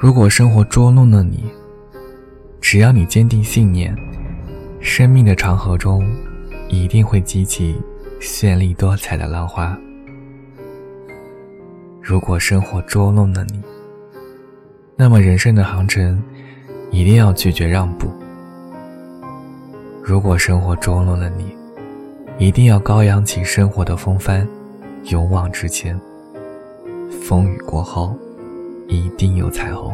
如果生活捉弄了你，只要你坚定信念，生命的长河中一定会激起绚丽多彩的浪花。如果生活捉弄了你，那么人生的航程一定要拒绝让步。如果生活捉弄了你，一定要高扬起生活的风帆，勇往直前。风雨过后，定有彩虹。